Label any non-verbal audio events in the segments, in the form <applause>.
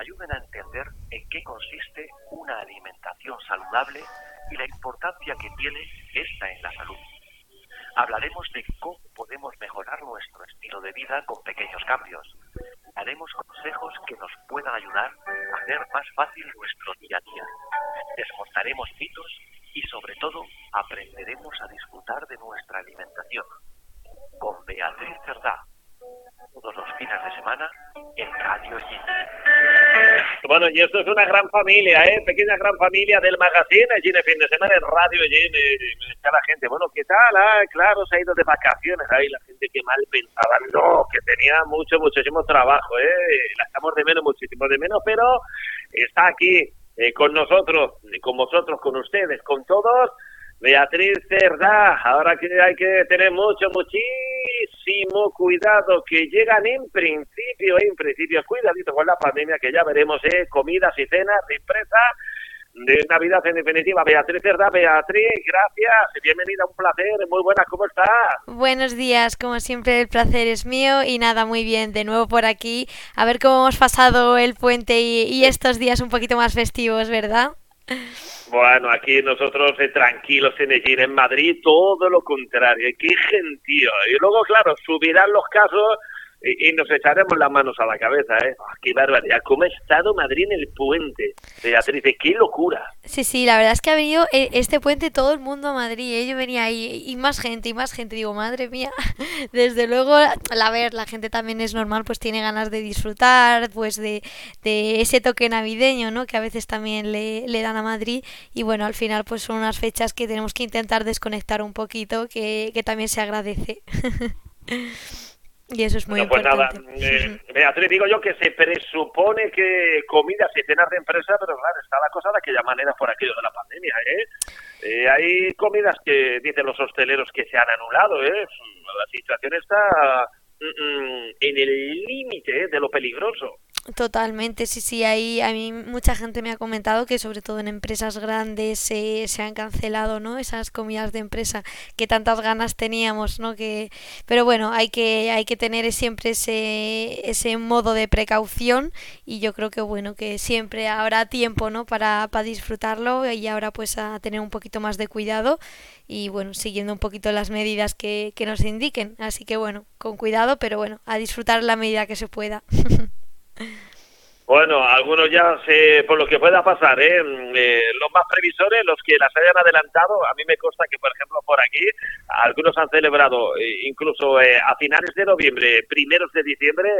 ayuden a entender en qué consiste una alimentación saludable y la importancia que tiene esta en la salud. Hablaremos de cómo podemos mejorar nuestro estilo de vida con pequeños cambios. Daremos consejos que nos puedan ayudar a hacer más fácil nuestro día a día. Desmontaremos mitos y sobre todo aprenderemos a disfrutar de nuestra alimentación. Con Beatriz Cerdá, todos los fines de semana en Radio Gine. Bueno, y esto es una gran familia, ¿eh? Pequeña gran familia del magazine Gine Fin de Semana en Radio Gine. Está la gente, bueno, ¿qué tal? Ah, claro, se ha ido de vacaciones. Ahí la gente que mal pensaba. No, que tenía mucho, muchísimo trabajo, ¿eh? La estamos de menos, muchísimo de menos, pero está aquí eh, con nosotros, con vosotros, con ustedes, con todos Beatriz Cerdá, ahora que hay que tener mucho, muchísimo cuidado, que llegan en principio, en principio, cuidadito con la pandemia, que ya veremos, ¿eh? comidas y cenas empresa de Navidad en definitiva. Beatriz Cerdá, Beatriz, gracias, bienvenida, un placer, muy buenas, ¿cómo estás? Buenos días, como siempre el placer es mío y nada, muy bien, de nuevo por aquí, a ver cómo hemos pasado el puente y, y estos días un poquito más festivos, ¿verdad? Bueno, aquí nosotros eh, tranquilos en Egina, en Madrid, todo lo contrario, qué gentío. Y luego, claro, subirán los casos y, nos echaremos las manos a la cabeza, ¿eh? Oh, ¡Qué barbaridad! ¿Cómo ha estado Madrid en el puente? Beatriz, ¡qué locura! Sí, sí, la verdad es que ha venido eh, este puente todo el mundo a Madrid. ¿eh? Yo venía ahí y más gente y más gente. Digo, madre mía, <laughs> desde luego, a ver, la gente también es normal, pues tiene ganas de disfrutar, pues de, de ese toque navideño, ¿no? Que a veces también le, le dan a Madrid. Y bueno, al final, pues son unas fechas que tenemos que intentar desconectar un poquito, que, que también se agradece. <laughs> Y eso es muy pues importante. Nada, eh, Beatriz, digo yo que se presupone que comidas y cenas de empresa, pero claro, está la cosa de aquella manera por aquello de la pandemia, ¿eh? eh hay comidas que dicen los hosteleros que se han anulado, ¿eh? La situación está en el límite de lo peligroso. Totalmente, sí, sí, ahí a mí mucha gente me ha comentado que sobre todo en empresas grandes se, se han cancelado, ¿no? Esas comidas de empresa que tantas ganas teníamos, ¿no? Que, pero bueno, hay que, hay que tener siempre ese, ese modo de precaución y yo creo que bueno, que siempre habrá tiempo, ¿no? Para, para disfrutarlo y ahora pues a tener un poquito más de cuidado y bueno, siguiendo un poquito las medidas que, que nos indiquen. Así que bueno, con cuidado, pero bueno, a disfrutar la medida que se pueda. <laughs> Bueno, algunos ya sé por lo que pueda pasar, ¿eh? Mm, ¿eh? los más previsores, los que las hayan adelantado, a mí me consta que, por ejemplo, por aquí, algunos han celebrado eh, incluso eh, a finales de noviembre, primeros de diciembre,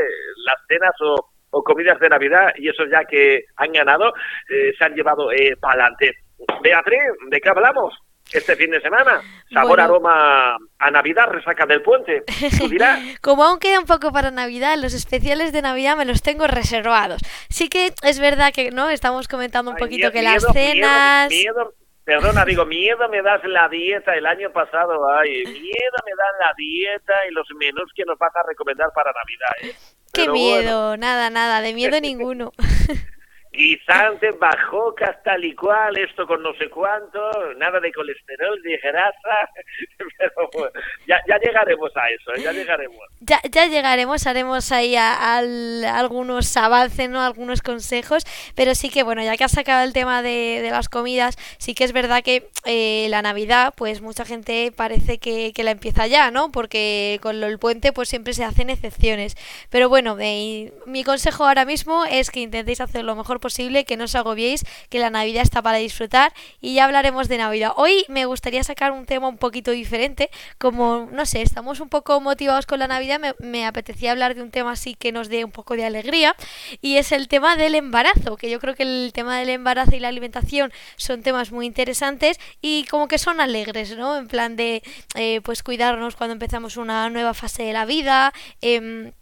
las cenas o, o comidas de Navidad, y esos ya que han ganado, se han llevado para adelante. Beatriz, ¿de qué hablamos? Este fin de semana. Sabor aroma a Navidad, resaca del puente. <laughs> Como aún queda un poco para Navidad, los especiales de Navidad me los tengo reservados. Sí que es verdad que no estamos comentando un poquito que las cenas. Miedo, perdona, digo, miedo me das la dieta el año pasado, ay, miedo me das la dieta y los menús que nos vas a recomendar para Navidad. ¿eh? Qué miedo, nada, nada, de miedo <laughs> ninguno <laughs> guisantes, bajocas, tal y cual, esto con no sé cuánto, nada de colesterol, de grasa, <laughs> pero ya, ya llegaremos a eso, ¿eh? ya llegaremos. Ya, ya llegaremos, haremos ahí algunos avances, ¿no? algunos consejos, pero sí que, bueno, ya que has sacado el tema de, de las comidas, sí que es verdad que eh, la Navidad, pues mucha gente parece que, que, la empieza ya, ¿no? Porque con el puente, pues siempre se hacen excepciones. Pero bueno, mi consejo ahora mismo es que intentéis hacer lo mejor posible, que no os agobiéis, que la Navidad está para disfrutar y ya hablaremos de Navidad. Hoy me gustaría sacar un tema un poquito diferente, como, no sé, estamos un poco motivados con la Navidad, me, apetecía hablar de un tema así que nos dé un poco de alegría y es el tema del embarazo, que yo creo que el tema del embarazo y la alimentación son temas muy interesantes y como que son alegres, ¿no? En plan de, eh, pues cuidarnos cuando empezamos una nueva fase de la vida, eh,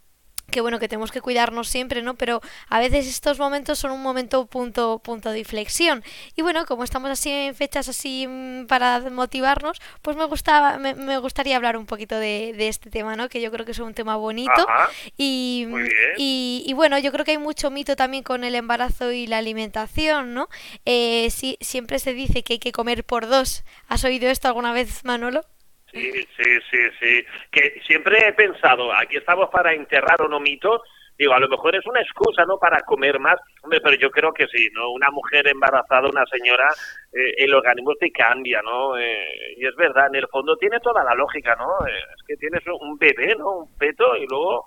que bueno, que tenemos que cuidarnos siempre, ¿no? Pero a veces estos momentos son un momento punto, punto de inflexión. Y bueno, como estamos así en fechas así mm, para motivarnos, pues me gustaba, me, me gustaría hablar un poquito de, de, este tema, ¿no? Que yo creo que es un tema bonito. Y, y, y, bueno, yo creo que hay mucho mito también con el embarazo y la alimentación, ¿no? Eh, sí, siempre se dice que hay que comer por dos. ¿Has oído esto alguna vez, Manolo? Sí, sí, sí, sí. Que siempre he pensado, aquí estamos para enterrar un mito, digo, a lo mejor es una excusa, ¿no?, para comer más, hombre, pero yo creo que sí, ¿no? Una mujer embarazada, una señora, eh, el organismo te cambia, ¿no? Eh, y es verdad, en el fondo tiene toda la lógica, ¿no? Eh, es que tienes un bebé, ¿no? Un peto y luego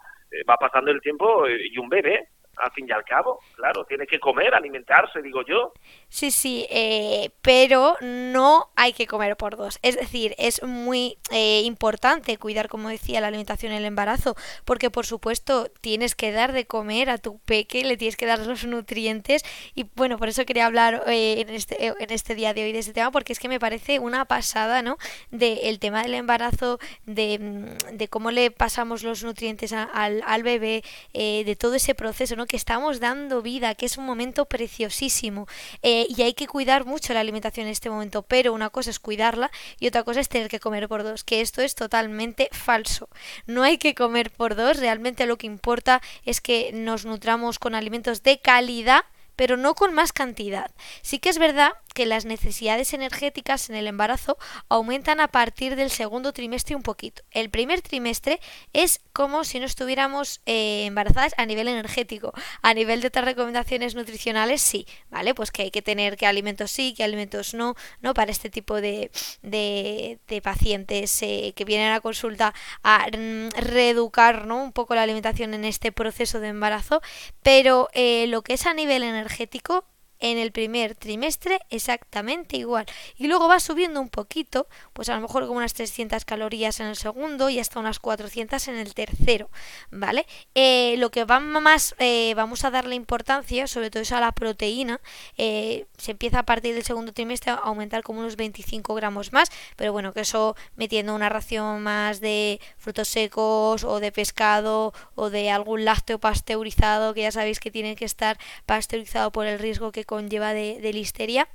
va pasando el tiempo y un bebé al fin y al cabo, claro, tiene que comer, alimentarse, digo yo. Sí, sí, eh, pero no hay que comer por dos. Es decir, es muy eh, importante cuidar, como decía, la alimentación en el embarazo, porque por supuesto tienes que dar de comer a tu peque, le tienes que dar los nutrientes y bueno, por eso quería hablar eh, en, este, en este día de hoy de este tema, porque es que me parece una pasada, ¿no? Del tema del embarazo, de, mm, de, cómo le pasamos los nutrientes al, al bebé, de todo ese proceso, ¿no? Que estamos dando vida, que es un momento preciosísimo eh, y hay que cuidar mucho la alimentación en este momento, pero una cosa es cuidarla y otra cosa es tener que comer por dos, que esto es totalmente falso. No hay que comer por dos, realmente lo que importa es que nos nutramos con alimentos de calidad pero no con más cantidad. Sí que es verdad que las necesidades energéticas en el embarazo aumentan a partir del segundo trimestre un poquito. El primer trimestre es como si no estuviéramos eh, embarazadas a nivel energético. A nivel de otras recomendaciones nutricionales, sí, ¿vale? Pues que hay que tener qué alimentos sí, qué alimentos no, ¿no? Para este tipo de, de, pacientes eh, que vienen a consulta a mm, reeducar, ¿no? Un poco la alimentación en este proceso de embarazo, pero eh, lo que es a nivel energético en el primer trimestre exactamente igual. Y luego va subiendo un poquito, pues a lo mejor como unas 300 calorías en el segundo y hasta unas 400 en el tercero, ¿vale? Eh, lo que va más, eh, vamos a darle importancia, sobre todo es a la proteína, eh, se empieza a partir del segundo trimestre a aumentar como unos 25 gramos más, pero bueno, que eso metiendo una ración más de frutos secos o de pescado o de algún lácteo pasteurizado, que ya sabéis que tiene que estar pasteurizado por el riesgo que conlleva de, de listeria.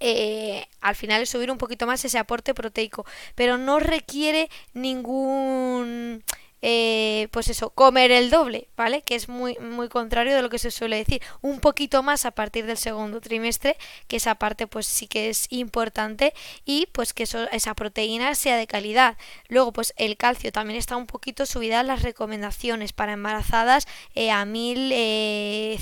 Eh, al final es subir un poquito más ese aporte proteico, pero no requiere ningún eh, pues eso, comer el doble, ¿vale? Que es muy, muy contrario de lo que se suele decir. Un poquito más a partir del segundo trimestre, que esa parte pues sí que es importante y pues que eso, esa proteína sea de calidad. Luego pues el calcio también está un poquito subida las recomendaciones para embarazadas eh, a, mil, eh,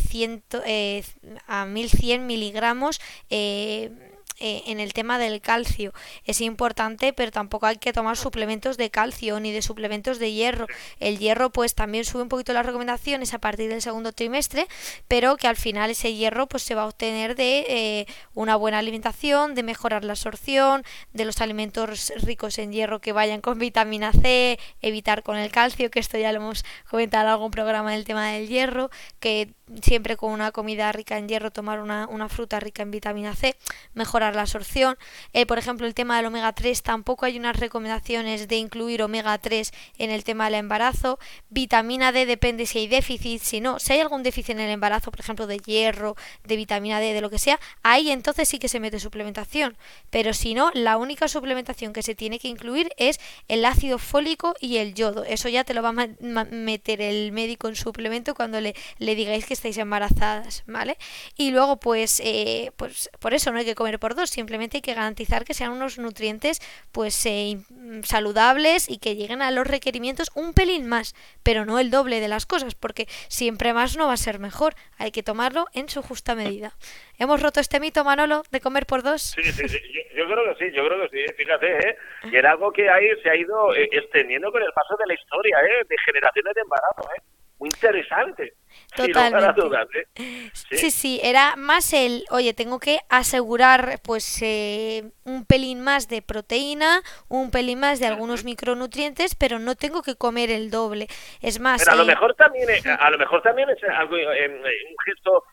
eh, a 1100 miligramos eh, en el tema del calcio. Es importante, pero tampoco hay que tomar suplementos de calcio ni de suplementos de hierro. El hierro pues también sube un poquito las recomendaciones a partir del segundo trimestre, pero que al final ese hierro pues se va a obtener de eh, una buena alimentación, de mejorar la absorción, de los alimentos ricos en hierro que vayan con vitamina C, evitar con el calcio, que esto ya lo hemos comentado en algún programa del tema del hierro, que siempre con una comida rica en hierro tomar una, una fruta rica en vitamina C, mejorar la absorción. Eh, por ejemplo, el tema del omega 3, tampoco hay unas recomendaciones de incluir omega 3 en el tema del embarazo. Vitamina D depende si hay déficit, si no, si hay algún déficit en el embarazo, por ejemplo, de hierro, de vitamina D, de lo que sea, ahí entonces sí que se mete suplementación. Pero si no, la única suplementación que se tiene que incluir es el ácido fólico y el yodo. Eso ya te lo va a meter el médico en suplemento cuando le, le digáis que estáis embarazadas, ¿vale? Y luego, pues, eh, pues por eso no hay que comer por simplemente hay que garantizar que sean unos nutrientes pues eh, saludables y que lleguen a los requerimientos un pelín más, pero no el doble de las cosas, porque siempre más no va a ser mejor, hay que tomarlo en su justa medida. ¿Hemos roto este mito, Manolo, de comer por dos? Sí, sí, sí. Yo, creo que sí, yo creo que sí, fíjate, ¿eh? Y era algo que ahí se ha ido eh, extendiendo con el paso de la historia, ¿eh? De generaciones de embarazo, ¿eh? Muy interesante. Totalmente. ¿eh? ¿Sí? ¿Sí? era más el, oye, tengo que asegurar pues eh, un pelín más de proteína, un pelín más de algunos micronutrientes, pero no tengo que comer el doble. Es más, pero a lo mejor también, a lo mejor también es algo, eh, un gesto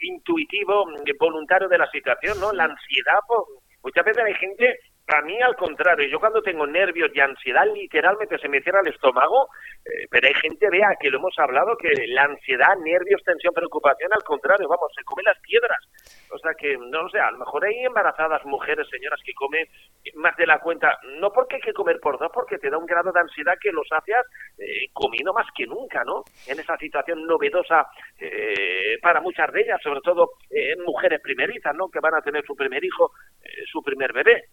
intuitivo, voluntario de la situación, ¿no? La ansiedad, pues, muchas veces hay gente a mí, al contrario, yo cuando tengo nervios y ansiedad, literalmente se me cierra el estómago, eh, pero hay gente, vea, que lo hemos hablado, que la ansiedad, nervios, tensión, preocupación, al contrario, vamos, se come las piedras. O sea que, no sé, a lo mejor hay embarazadas mujeres, señoras, que comen más de la cuenta, no porque hay que comer por dos, porque te da un grado de ansiedad que los haces eh, comiendo más que nunca, ¿no? En esa situación novedosa eh, para muchas de ellas, sobre todo mujeres primerizas, ¿no? Que van a tener su primer hijo, su primer bebé.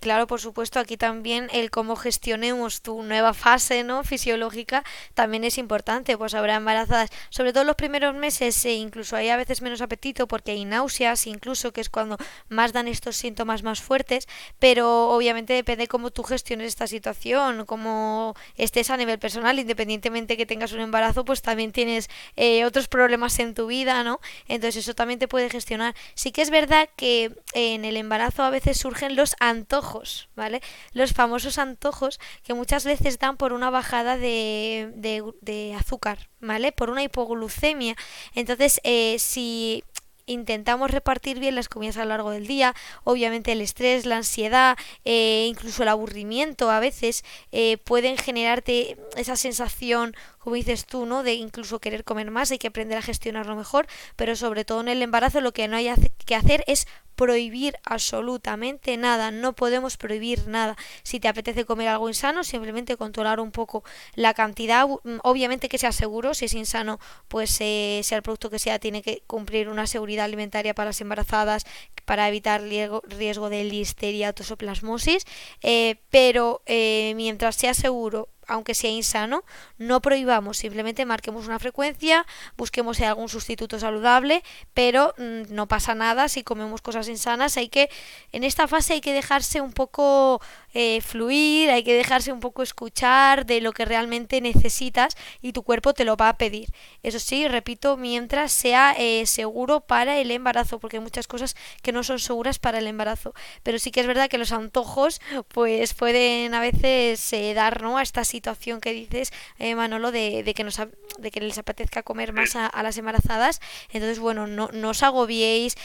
Claro, por supuesto, aquí también el cómo gestionemos tu nueva fase, ¿no? fisiológica también es importante, pues habrá embarazadas, sobre todo los primeros meses, e incluso hay a veces menos apetito porque hay náuseas, incluso que es cuando más dan estos síntomas más fuertes, pero obviamente depende cómo tú gestiones esta situación, cómo estés a nivel personal, independientemente que tengas un embarazo, pues también tienes eh, otros problemas en tu vida, ¿no? Entonces eso también te puede gestionar. Sí que es verdad que en el embarazo a veces surgen los antojos, ¿vale? Los famosos antojos que muchas veces dan por una bajada de, de, azúcar, ¿vale? Por una hipoglucemia. Entonces, eh, si intentamos repartir bien las comidas a lo largo del día. Obviamente el estrés, la ansiedad, eh, incluso el aburrimiento a veces eh, pueden generarte esa sensación como dices tú, ¿no? De incluso querer comer más, hay que aprender a gestionarlo mejor, pero sobre todo en el embarazo lo que no hay que hacer es prohibir absolutamente nada, no podemos prohibir nada. Si te apetece comer algo insano, simplemente controlar un poco la cantidad, mm, obviamente que sea seguro, si es insano, pues eh, sea el producto que sea, tiene que cumplir una seguridad alimentaria para las embarazadas, para evitar riesgo, riesgo de listeria, tosoplasmosis, eh, pero eh, mientras sea seguro aunque sea insano, no prohibamos, simplemente marquemos una frecuencia, busquemos algún sustituto saludable, pero mm, no pasa nada si comemos cosas insanas, hay que, en esta fase hay que dejarse un poco eh, fluir, hay que dejarse un poco escuchar de lo que realmente necesitas y tu cuerpo te lo va a pedir. Eso sí, repito, mientras sea eh, seguro para el embarazo, porque hay muchas cosas que no son seguras para el embarazo, pero sí que es verdad que los antojos pues pueden a veces eh, dar ¿no? a esta situación que dices, Manolo, de, de, que nos, de que les apetezca comer más a, a las embarazadas. Entonces, bueno, no, no os agobiéis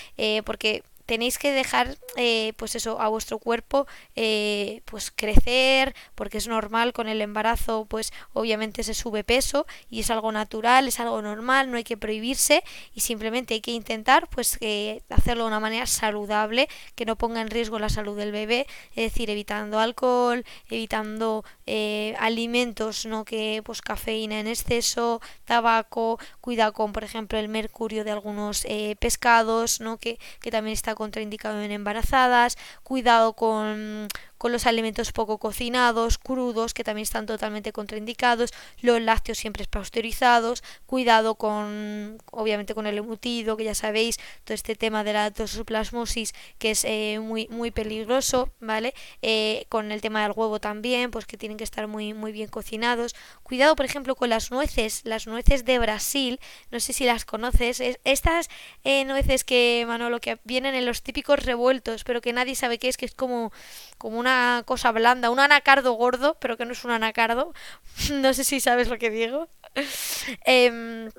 porque tenéis que dejar eh, pues eso a vuestro cuerpo eh, pues crecer porque es normal con el embarazo pues obviamente se sube peso y es algo natural es algo normal no hay que prohibirse y simplemente hay que intentar pues hacerlo de una manera saludable que no ponga en riesgo la salud del bebé es decir evitando alcohol evitando eh, alimentos no que pues cafeína en exceso tabaco cuidado con por ejemplo el mercurio de algunos pescados no que, que también está contraindicado en embarazadas, cuidado con, con los alimentos poco cocinados, crudos, que también están totalmente contraindicados, los lácteos siempre pasteurizados, cuidado con, obviamente con el embutido, que ya sabéis, todo este tema de la tosoplasmosis, que es eh, muy, muy peligroso, ¿vale? Eh, con el tema del huevo también, pues que tienen que estar muy, muy bien cocinados. Cuidado, por ejemplo, con las nueces, las nueces de Brasil, no sé si las conoces, estas eh, nueces que, Manolo, que vienen en los típicos revueltos, pero que nadie sabe qué es, que es como, como una cosa blanda, un anacardo gordo, pero que no es un anacardo. <laughs> no sé si sabes lo que digo. Em,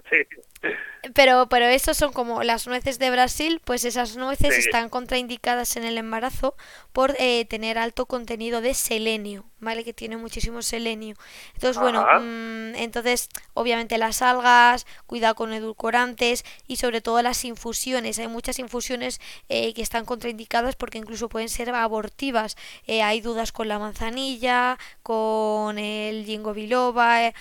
pero, pero estos son como las nueces de Brasil, pues esas nueces están contraindicadas en el embarazo por eh, tener alto contenido de selenio, ¿vale? Que tiene muchísimo selenio. Entonces, bueno, mm, entonces, obviamente las algas, cuidado con edulcorantes y sobre todo las infusiones. Hay muchas infusiones eh, que están contraindicadas porque incluso pueden ser abortivas. Eh, hay dudas con la manzanilla, con el ginkgo biloba,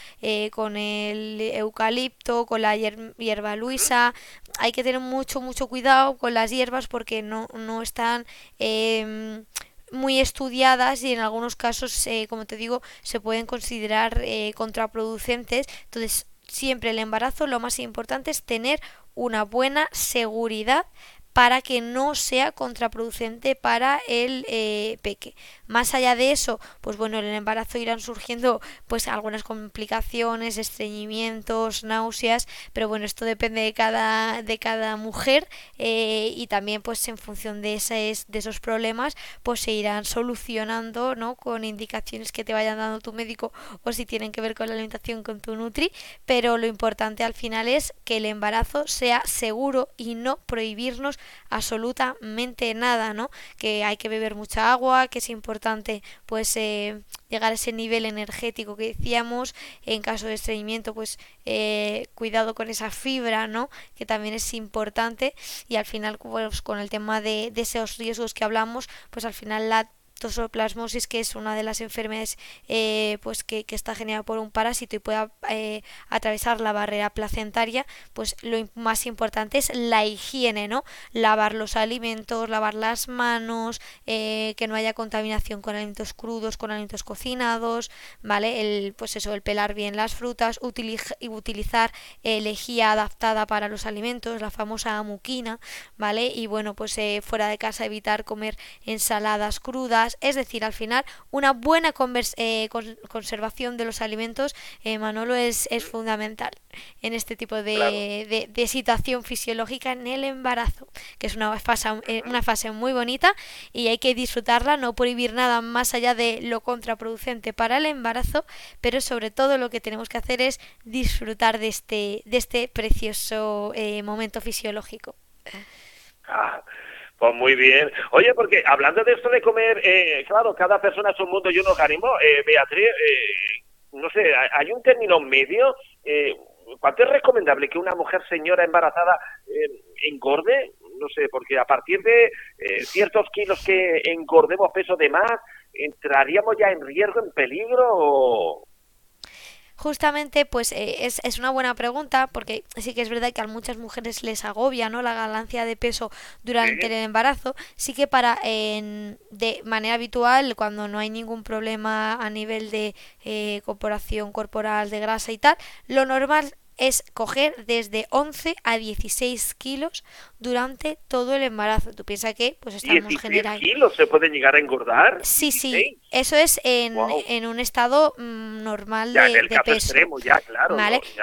con el eucalipto, con la hierba luisa. Hay que tener mucho, mucho cuidado con las hierbas porque no, no están... Em, muy estudiadas y en algunos casos, eh, como te digo, se pueden considerar eh, contraproducentes. Entonces, siempre el embarazo lo más importante es tener una buena seguridad para que no sea contraproducente para el eh, peque. Más allá de eso, pues bueno, en el embarazo irán surgiendo pues algunas complicaciones, estreñimientos, náuseas, pero bueno, esto depende de cada, de cada mujer eh, y también pues en función de, esos, de esos problemas pues se irán solucionando, ¿no? Con indicaciones que te vayan dando tu médico o si tienen que ver con la alimentación con tu nutri, pero lo importante al final es que el embarazo sea seguro y no prohibirnos absolutamente nada, ¿no? Que hay que beber mucha agua, que es importante pues eh, llegar a ese nivel energético que decíamos, en caso de estreñimiento pues eh, cuidado con esa fibra, ¿no? Que también es importante y al final pues con el tema de, de esos riesgos que hablamos, pues al final la que es una de las enfermedades eh, pues que, está generada por un parásito y pueda eh, atravesar la barrera placentaria, pues lo más importante es la higiene, ¿no? Lavar los alimentos, lavar las manos, eh, que no haya contaminación con alimentos crudos, con alimentos cocinados, ¿vale? El, pues eso, el pelar bien las frutas, utilizar lejía adaptada para los alimentos, la famosa amuquina, ¿vale? Y bueno, pues fuera de casa evitar comer ensaladas crudas, es decir, al final una buena eh, conservación de los alimentos, eh, Manolo, es, es, fundamental en este tipo de, de, situación fisiológica en el embarazo, que es una fase, eh, una fase muy bonita y hay que disfrutarla, no prohibir nada más allá de lo contraproducente para el embarazo, pero sobre todo lo que tenemos que hacer es disfrutar de este, de este precioso momento fisiológico. Ah, pues muy bien. Oye, porque hablando de esto de comer, eh, claro, cada persona es un mundo y un organismo. Eh, Beatriz, eh, no sé, hay un término medio. Eh, ¿Cuánto es recomendable que una mujer señora embarazada engorde? No sé, porque a partir de ciertos kilos que engordemos peso de más, ¿entraríamos ya en riesgo, en peligro o, Justamente, pues eh, es, es, una buena pregunta porque sí que es verdad que a muchas mujeres les agobia ¿no? la ganancia de peso durante el embarazo. Sí que para en, de manera habitual, cuando no hay ningún problema a nivel de eh, corporación corporal, de grasa y tal, lo normal es coger desde 11 a 16 kilos durante todo el embarazo. Tú piensas que pues estamos generando... kilos se pueden llegar a engordar? Sí, sí. Eso es en, en un estado mm, normal de, en peso. extremo, ya, claro.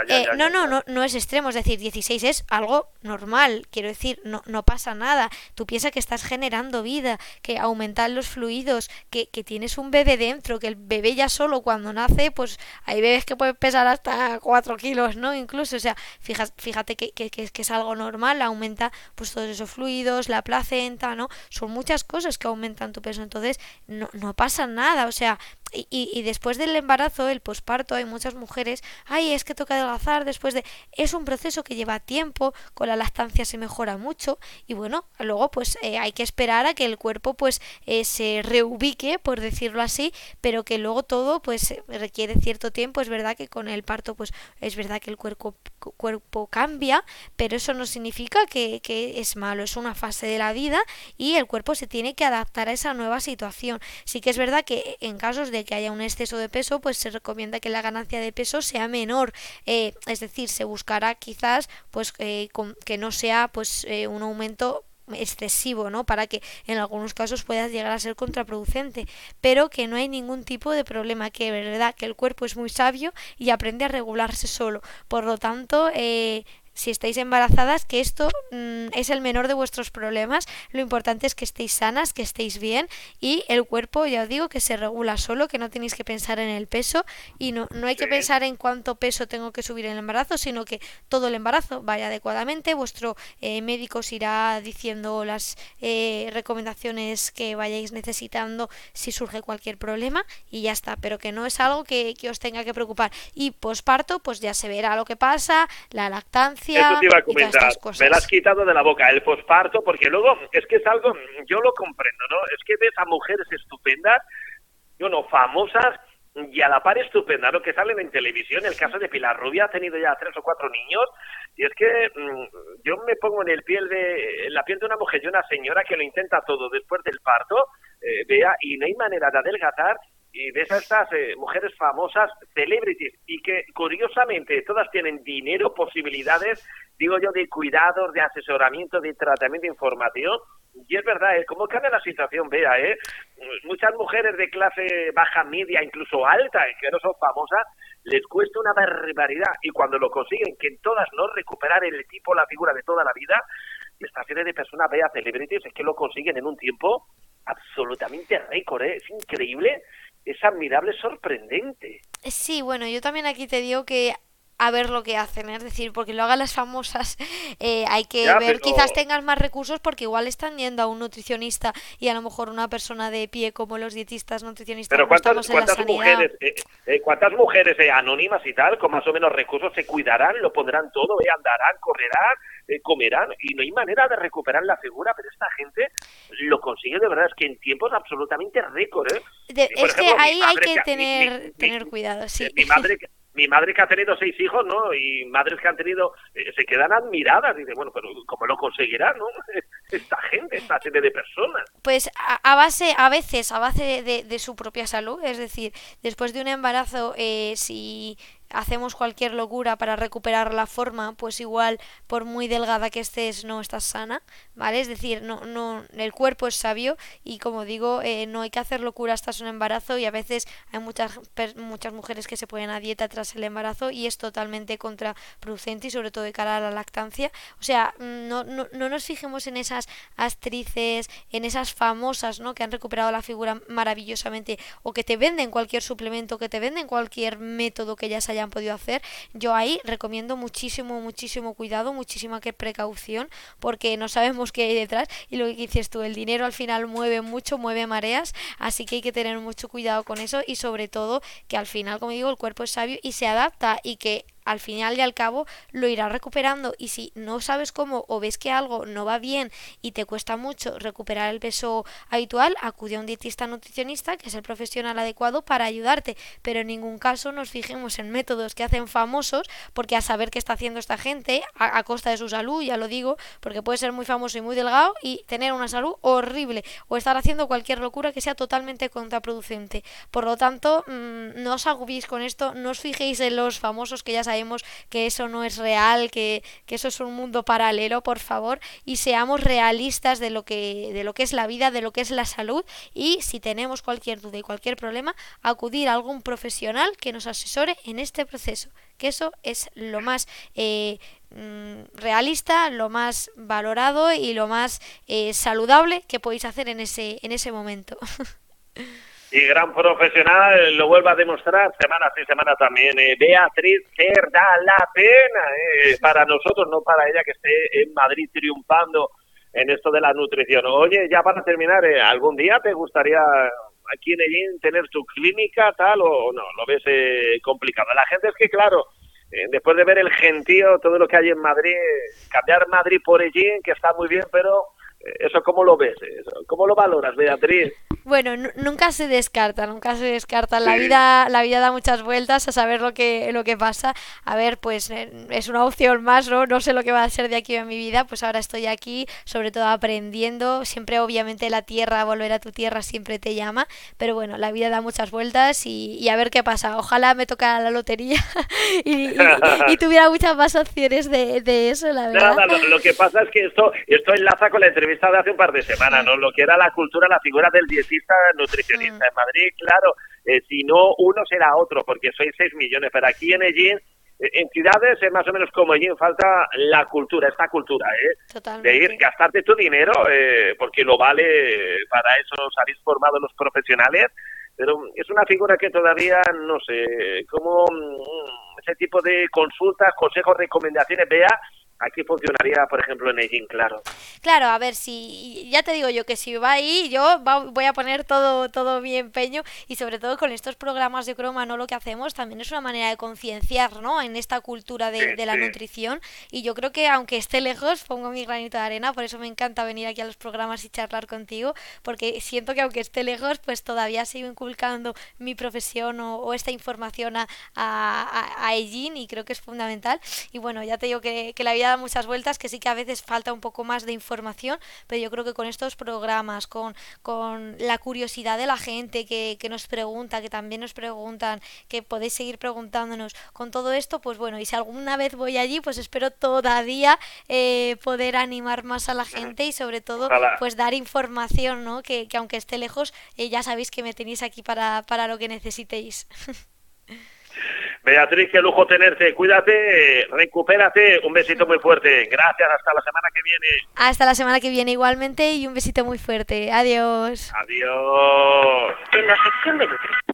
Eh, no, no, no, no, es extremo. Es decir, 16 es algo normal. Quiero decir, no, no pasa nada. Tú piensas que estás generando vida, que aumentan los fluidos, que, que tienes un bebé dentro, que el bebé ya solo cuando nace, pues hay bebés que pueden pesar hasta 4 kilos, ¿no? Incluso, o sea, fíjate, fíjate que, que, que, es algo normal, aumenta pues todos esos fluidos, la placenta, ¿no? Son muchas cosas que aumentan tu peso, entonces no, no pasa nada, o sea, y, y, después del embarazo, el posparto, hay muchas mujeres, ay, es que toca adelgazar después de... Es un proceso que lleva tiempo, con la lactancia se mejora mucho y bueno, luego pues eh, hay que esperar a que el cuerpo pues eh, se reubique, por decirlo así, pero que luego todo pues requiere cierto tiempo. Es verdad que con el parto pues es verdad que el cuerpo, cuerpo cambia, pero eso no significa que, que es malo, es una fase de la vida y el cuerpo se tiene que adaptar a esa nueva situación. Sí que es verdad que en casos de que haya un exceso de peso, pues se recomienda que la ganancia de peso sea menor, eh, es decir, se buscará quizás pues eh, que no sea pues eh, un aumento excesivo, ¿no? Para que en algunos casos pueda llegar a ser contraproducente, pero que no hay ningún tipo de problema, que verdad que el cuerpo es muy sabio y aprende a regularse solo. Por lo tanto, eh, si estáis embarazadas, que esto mm, es el menor de vuestros problemas. Lo importante es que estéis sanas, que estéis bien y el cuerpo, ya os digo, que se regula solo, que no tenéis que pensar en el peso y no, no hay que pensar en cuánto peso tengo que subir en el embarazo, sino que todo el embarazo vaya adecuadamente. Vuestro eh, médico os irá diciendo las eh, recomendaciones que vayáis necesitando si surge cualquier problema y ya está, pero que no es algo que, que os tenga que preocupar. Y posparto, pues ya se verá lo que pasa, la lactancia eso te iba a comentar. Me la has quitado de la boca el posparto, porque luego es que es algo, yo lo comprendo, ¿no? Es que ves a mujeres estupendas, no famosas y a la par estupenda, ¿no? Que salen en televisión. El caso de Pilar Rubia ha tenido ya tres o cuatro niños. Y es que mm, yo me pongo en el piel de en la piel de una mujer y una señora que lo intenta todo después del parto, eh, vea, y no hay manera de adelgazar y ves a estas eh, mujeres famosas, celebrities, y que curiosamente todas tienen dinero, posibilidades, digo yo, de cuidados, de asesoramiento, de tratamiento de información. Y es verdad, ¿eh? ¿cómo cambia la situación? Vea, ¿eh? Muchas mujeres de clase baja, media, incluso alta, que no son famosas, les cuesta una barbaridad. Y cuando lo consiguen, que en todas no recuperar el tipo, la figura de toda la vida, esta serie de personas, vea, celebrities, es que lo consiguen en un tiempo absolutamente récord, ¿eh? Es increíble es admirable, sorprendente. Sí, bueno, yo también aquí te digo que a ver lo que hacen, ¿eh? es decir, porque lo hagan las famosas, <laughs> eh, hay que ver, quizás tengan más recursos porque igual están yendo a un nutricionista y a lo mejor una persona de pie como los dietistas nutricionistas. Pero ¿cuántas, ¿cuántas mujeres, eh, cuántas mujeres anónimas y tal, con más o menos recursos, se cuidarán, lo pondrán todo, andarán, correrán, comerán y no hay manera de recuperar la figura, pero esta gente lo consigue de verdad, es que en tiempos absolutamente récord. es que ahí hay que tener, tener cuidado, sí. Mi madre mi madre que ha tenido seis hijos, ¿no? Y madres que han tenido, eh, se quedan admiradas. Dice, bueno, pero ¿cómo lo conseguirá, no? <laughs> Esta gente, esta serie de personas. Pues a, base, a veces, a base de, de, su propia salud, es decir, después de un embarazo, eh, si hacemos cualquier locura para recuperar la forma, pues igual por muy delgada que estés no estás sana, ¿vale? Es decir, no, no, el cuerpo es sabio y como digo, eh, no hay que hacer locura hasta un embarazo y a veces hay muchas, muchas mujeres que se ponen a dieta tras el embarazo y es totalmente contraproducente y sobre todo de cara a la lactancia. O sea, no, no, no nos fijemos en esas actrices, en esas famosas, ¿no? Que han recuperado la figura maravillosamente o que te venden cualquier suplemento, que te venden cualquier método que ya se haya han podido hacer. Yo ahí recomiendo muchísimo, muchísimo cuidado, muchísima que precaución, porque no sabemos qué hay detrás. Y lo que dices tú, el dinero al final mueve mucho, mueve mareas, así que hay que tener mucho cuidado con eso y sobre todo que al final, como digo, el cuerpo es sabio y se adapta y que al final y al cabo lo irás recuperando y si no sabes cómo o ves que algo no va bien y te cuesta mucho recuperar el peso habitual, acude a un dietista nutricionista que es el profesional adecuado para ayudarte, pero en ningún caso nos fijemos en métodos que hacen famosos porque a saber qué está haciendo esta gente a, costa de su salud, ya lo digo, porque puede ser muy famoso y muy delgado y tener una salud horrible o estar haciendo cualquier locura que sea totalmente contraproducente. Por lo tanto, mm, no os agubéis con esto, no os fijéis en los famosos que ya sabemos que eso no es real, que, eso es un mundo paralelo, por favor, y seamos realistas de lo que, de lo que es la vida, de lo que es la salud, y si tenemos cualquier duda y cualquier problema, acudir a algún profesional que nos asesore en este proceso, que eso es lo más eh, mm, realista, lo más valorado y lo más eh, saludable que podéis hacer en ese, en ese momento. <laughs> y gran profesional, lo vuelve a demostrar semana sí semana también. Eh, Beatriz Cer da la pena eh, para nosotros, no para ella que esté en Madrid triunfando en esto de la nutrición. Oye, ya para terminar, eh, ¿algún día te gustaría aquí en Ellín tener tu clínica tal o no? Lo ves complicado. La gente es que, claro, después de ver el gentío, todo lo que hay en Madrid, cambiar Madrid por Ellín, que está muy bien, pero ¿Eso cómo lo ves? ¿Cómo lo valoras, Beatriz? Bueno, nunca se descarta, nunca se descarta. La vida, la vida da muchas vueltas a saber lo que, lo que pasa. A ver, pues eh, es una opción más, ¿no? No sé lo que va a ser de aquí en mi vida, pues ahora estoy aquí, sobre todo aprendiendo. Siempre, obviamente, la tierra, volver a tu tierra siempre te llama. Pero bueno, la vida da muchas vueltas y, a ver qué pasa. Ojalá me tocara la lotería <laughs> y, tuviera muchas más opciones de, eso, la verdad. Nada, lo, que pasa es que esto, esto enlaza con la entrevista de hace un par de semanas, ¿no? Lo que era la cultura, la figura del dietista nutricionista. En Madrid, claro, eh, si no uno será otro, porque sois 6 millones, pero aquí en Ellín, eh, en ciudades es más o menos como Ellín, falta la cultura, esta cultura, ¿eh? De ir, gastarte tu dinero, eh, porque lo vale, para eso habéis formado los profesionales, pero es una figura que todavía, no sé, como mm, ese tipo de consultas, consejos, recomendaciones, vea Aquí funcionaría, por ejemplo, en Egin, claro. Claro, a ver, si ya te digo yo que si va ahí, yo voy a poner todo, todo mi empeño y sobre todo con estos programas de croma, no lo que hacemos también es una manera de concienciar, ¿no? En esta cultura de, la nutrición y yo creo que aunque esté lejos, pongo mi granito de arena, por eso me encanta venir aquí a los programas y charlar contigo, porque siento que aunque esté lejos, pues todavía sigo inculcando mi profesión o, esta información a, a, a, y creo que es fundamental. Y bueno, ya te digo que, que la vida muchas vueltas, que sí que a veces falta un poco más de información, pero yo creo que con estos programas, con, con la curiosidad de la gente que, que nos pregunta, que también nos preguntan, que podéis seguir preguntándonos, con todo esto, pues bueno, y si alguna vez voy allí, pues espero todavía eh, poder animar más a la gente y sobre todo, pues dar información, ¿no? Que, que aunque esté lejos, eh, ya sabéis que me tenéis aquí para, para lo que necesitéis. <laughs> Beatriz, qué lujo tenerte. Cuídate, recupérate. Un besito muy fuerte. Gracias. Hasta la semana que viene. Hasta la semana que viene igualmente y un besito muy fuerte. Adiós. Adiós. En la sección de nutrición